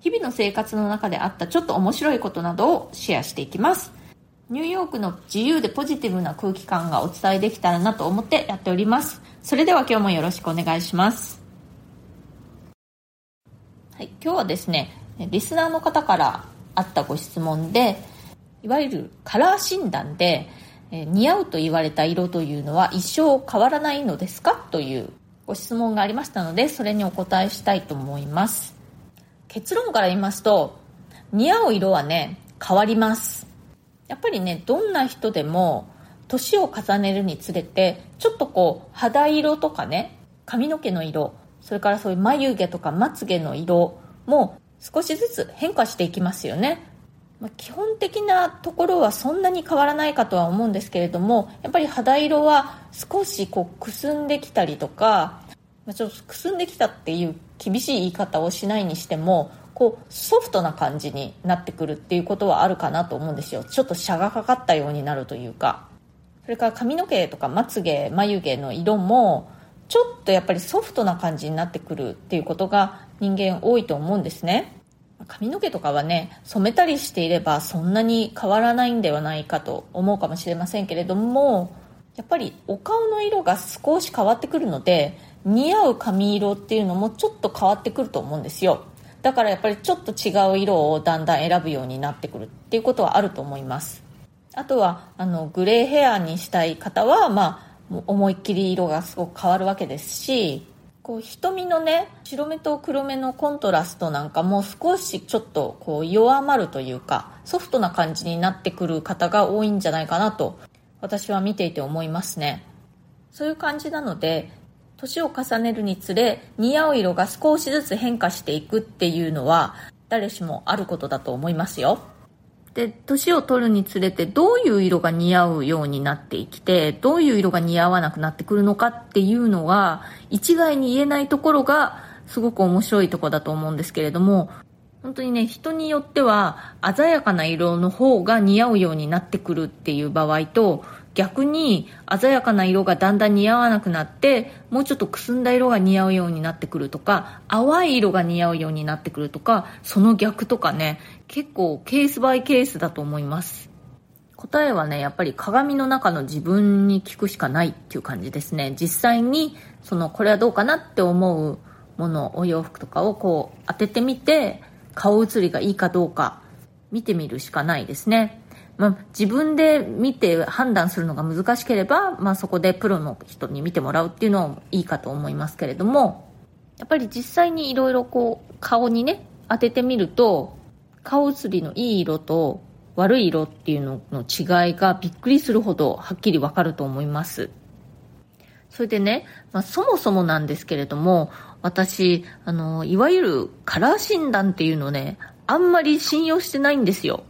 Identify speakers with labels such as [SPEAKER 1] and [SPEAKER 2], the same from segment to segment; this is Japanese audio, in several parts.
[SPEAKER 1] 日々の生活の中であったちょっと面白いことなどをシェアしていきます。ニューヨークの自由でポジティブな空気感がお伝えできたらなと思ってやっております。それでは今日もよろしくお願いします。はい、今日はですねリスナーの方からあったご質問でいわゆるカラー診断でえ似合うと言われた色というのは一生変わらないのですかというご質問がありましたのでそれにお答えしたいと思います。結論から言いますと似合う色はね変わります。やっぱりねどんな人でも年を重ねるにつれてちょっとこう肌色とかね髪の毛の色それからそういう眉毛とかまつげの色も少しずつ変化していきますよね。ま、基本的なところはそんなに変わらないかとは思うんですけれどもやっぱり肌色は少しこうくすんできたりとか、ちょっとくすんできたっていう厳しい言い方をしないにしてもこうソフトな感じになってくるっていうことはあるかなと思うんですよ。ちょっとシャがかかったようになるというか。それから髪の毛とかまつげ眉毛の色もちょっとやっぱりソフトな感じになってくるっていうことが人間多いと思うんですね。髪の毛とかはね染めたりしていればそんなに変わらないんではないかと思うかもしれませんけれどもやっぱりお顔の色が少し変わってくるので似合う髪色っていうのもちょっと変わってくると思うんですよ。だからやっぱりちょっと違う色をだんだん選ぶようになってくるっていうことはあると思います。あとはあのグレーヘアにしたい方はまあ思いっきり色がすごく変わるわけですしこう瞳のね白目と黒目のコントラストなんかも少しちょっとこう弱まるというかソフトな感じになってくる方が多いんじゃないかなと私は見ていて思いますね。そういう感じなので年を重ねるにつれ似合う色が少しずつ変化していくっていうのは誰しもあることだと思いますよ。で、年を取るにつれてどういう色が似合うようになってきて、どういう色が似合わなくなってくるのかっていうのは、一概に言えないところがすごく面白いとこだと思うんですけれども、本当にね、人によっては鮮やかな色の方が似合うようになってくるっていう場合と、逆に鮮やかな色がだんだん似合わなくなってもうちょっとくすんだ色が似合うようになってくるとか淡い色が似合うようになってくるとかその逆とかね結構ケースバイケースだと思います。答えはねやっぱり鏡の中の自分に聞くしかないっていう感じですね。実際にそのこれはどうかなって思うものお洋服とかをこう当ててみて顔写りがいいかどうか見てみるしかないですね。まあ、自分で見て判断するのが難しければ、まあ、そこでプロの人に見てもらうっていうのはいいかと思いますけれども。やっぱり実際にいろいろこう顔にね当ててみると顔写りのいい色と悪い色っていうのの違いがびっくりするほどはっきりわかると思います。それでね、まあ、そもそもなんですけれども私あのいわゆるカラー診断っていうのねあんまり信用してないんですよ。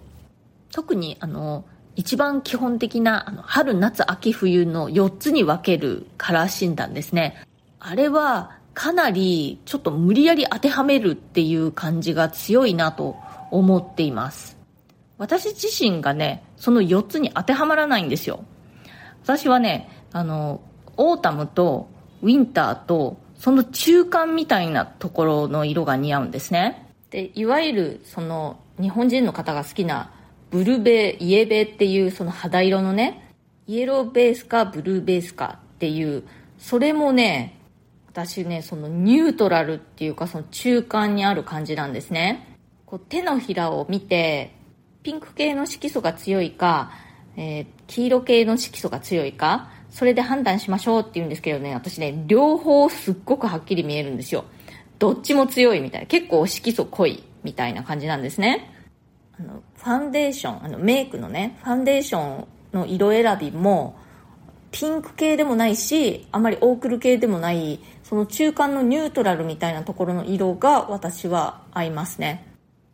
[SPEAKER 1] 特にあの一番基本的なあの春夏秋冬の4つに分けるカラー診断ですね。あれはかなりちょっと無理やり当てはめるっていう感じが強いなと思っています。私自身がねその4つに当てはまらないんですよ。私はねあのオータムとウィンターとその中間みたいなところの色が似合うんですね。でいわゆるその日本人の方が好きなブルベイエベっていうその肌色のねイエローベースかブルーベースかっていうそれもね私ねそのニュートラルっていうかその中間にある感じなんですね。こう手のひらを見てピンク系の色素が強いか、えー、黄色系の色素が強いかそれで判断しましょうって言うんですけどね私ね両方すっごくはっきり見えるんですよ。どっちも強いみたいな結構色素濃いみたいな感じなんですね。あのファンデーションあのメイクのねファンデーションの色選びもピンク系でもないしあまりオークル系でもないその中間のニュートラルみたいなところの色が私は合いますね。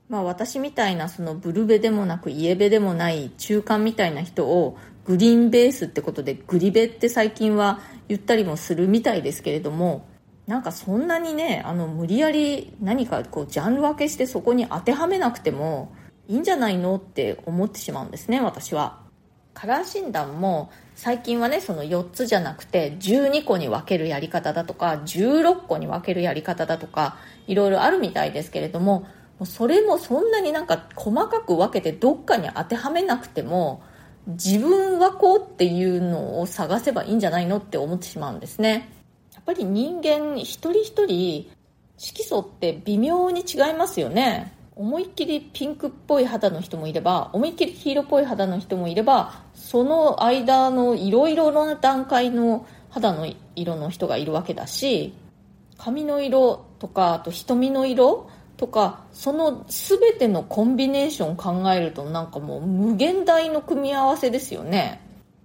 [SPEAKER 1] まあ私みたいなそのブルベでもなくイエベでもない中間みたいな人をグリーンベースってことでグリベって最近は言ったりもするみたいですけれどもなんかそんなにねあの無理やり何かこうジャンル分けしてそこに当てはめなくてもいいんじゃないのって思ってしまうんですね私は。カラー診断も最近はねその4つじゃなくて12個に分けるやり方だとか16個に分けるやり方だとかいろいろあるみたいですけれどもそれもそんなになんか細かく分けてどっかに当てはめなくても自分はこうっていうのを探せばいいんじゃないのって思ってしまうんですね。やっぱり人間一人一人色素って微妙に違いますよね。思いっきりピンクっぽい肌の人もいれば思いっきり黄色っぽい肌の人もいればその間のいろいろな段階の肌の色の人がいるわけだし髪の色とかあと瞳の色とかその全てのコンビネーション考えるとなんかもう無限大の組み合わせですよね。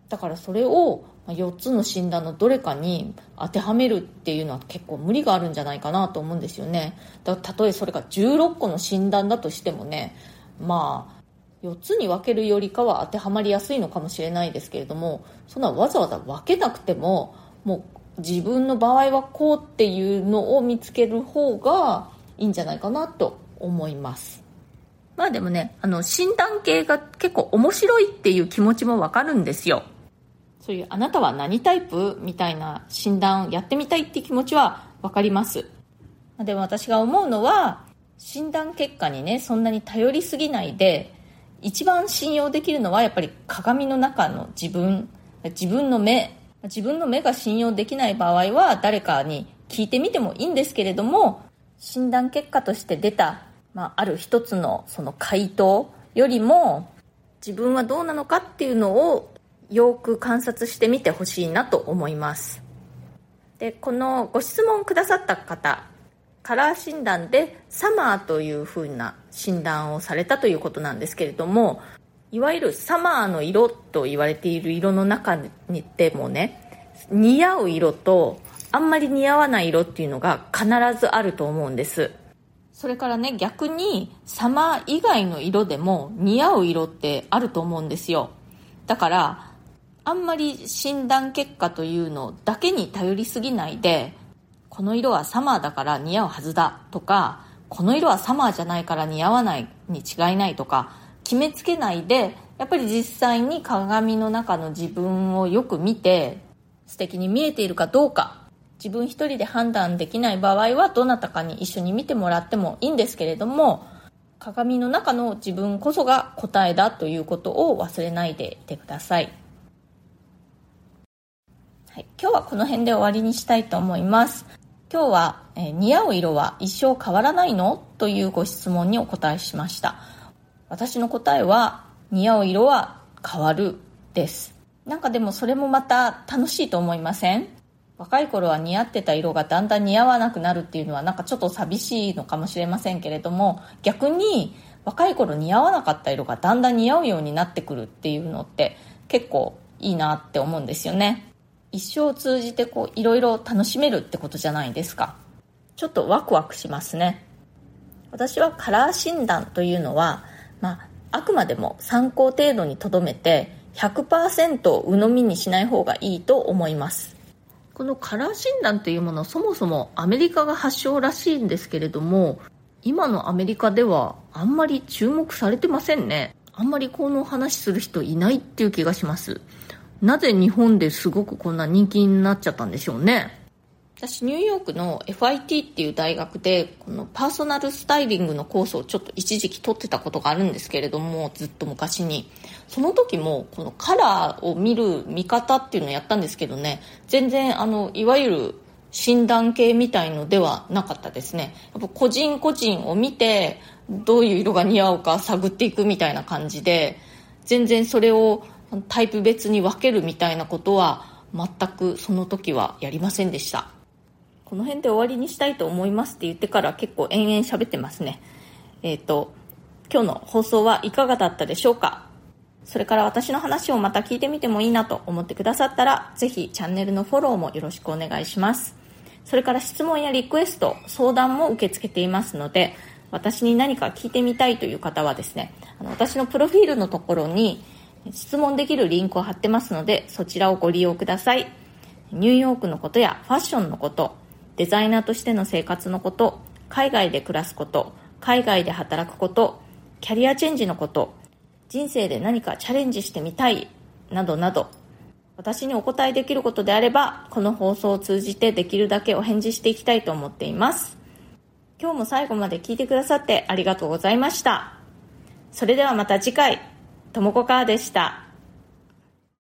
[SPEAKER 1] だからそれを4つの診断のどれかに当てはめるっていうのは結構無理があるんじゃないかなと思うんですよね。だたとえそれが16個の診断だとしてもねまあ4つに分けるよりかは当てはまりやすいのかもしれないですけれどもそんなわざわざ分けなくてももう自分の場合はこうっていうのを見つける方がいいんじゃないかなと思います。まあでもねあの診断系が結構面白いっていう気持ちもわかるんですよ。そういうあなたは何タイプみたいな診断をやってみたいって気持ちは分かります。でも私が思うのは診断結果にねそんなに頼りすぎないで一番信用できるのはやっぱり鏡の中の自分。自分の目。自分の目が信用できない場合は誰かに聞いてみてもいいんですけれども診断結果として出た、まあ、ある一つのその回答よりも自分はどうなのかっていうのをよく観察してみてほしいなと思います。でこのご質問くださった方カラー診断でサマーというふうな診断をされたということなんですけれどもいわゆるサマーの色と言われている色の中にでもね似合う色とあんまり似合わない色っていうのが必ずあると思うんです。それからね逆にサマー以外の色でも似合う色ってあると思うんですよ。だからあんまり診断結果というのだけに頼りすぎないでこの色はサマーだから似合うはずだとかこの色はサマーじゃないから似合わないに違いないとか決めつけないでやっぱり実際に鏡の中の自分をよく見て素敵に見えているかどうか自分一人で判断できない場合はどなたかに一緒に見てもらってもいいんですけれども鏡の中の自分こそが答えだということを忘れないでいてください。はい、今日はこの辺で終わりにしたいと思います。今日は、えー、似合う色は一生変わらないの？というご質問にお答えしました。私の答えは似合う色は変わるです。なんかでもそれもまた楽しいと思いません？若い頃は似合ってた色がだんだん似合わなくなるっていうのはなんかちょっと寂しいのかもしれませんけれども逆に若い頃似合わなかった色がだんだん似合うようになってくるっていうのって結構いいなって思うんですよね一生を通じてこういろいろ楽しめるってことじゃないですか。ちょっとワクワクしますね。私はカラー診断というのは、まあ、あくまでも参考程度にとどめて100%鵜呑みにしない方がいいと思います。このカラー診断というものはそもそもアメリカが発祥らしいんですけれども今のアメリカではあんまり注目されてませんね。あんまりこの話する人いないっていう気がします。なぜ日本ですごくこんな人気になっちゃったんでしょうね？私ニューヨークの FIT っていう大学でこのパーソナルスタイリングのコースをちょっと一時期取ってたことがあるんですけれどもずっと昔に。その時もこのカラーを見る見方っていうのをやったんですけどね全然あのいわゆる診断系みたいのではなかったですね。やっぱ個人個人を見てどういう色が似合うか探っていくみたいな感じで全然それをタイプ別に分けるみたいなことは全くその時はやりませんでした。この辺で終わりにしたいと思いますって言ってから結構延々喋ってますね。えっ、ー、と今日の放送はいかがだったでしょうか？それから私の話をまた聞いてみてもいいなと思ってくださったらぜひチャンネルのフォローもよろしくお願いします。それから質問やリクエスト相談も受け付けていますので私に何か聞いてみたいという方はですねあの私のプロフィールのところに質問できるリンクを貼ってますのでそちらをご利用ください。ニューヨークのことやファッションのことデザイナーとしての生活のこと海外で暮らすこと海外で働くことキャリアチェンジのこと人生で何かチャレンジしてみたいなどなど私にお答えできることであればこの放送を通じてできるだけお返事していきたいと思っています。今日も最後まで聞いてくださってありがとうございました。それではまた次回。ともこかーでした。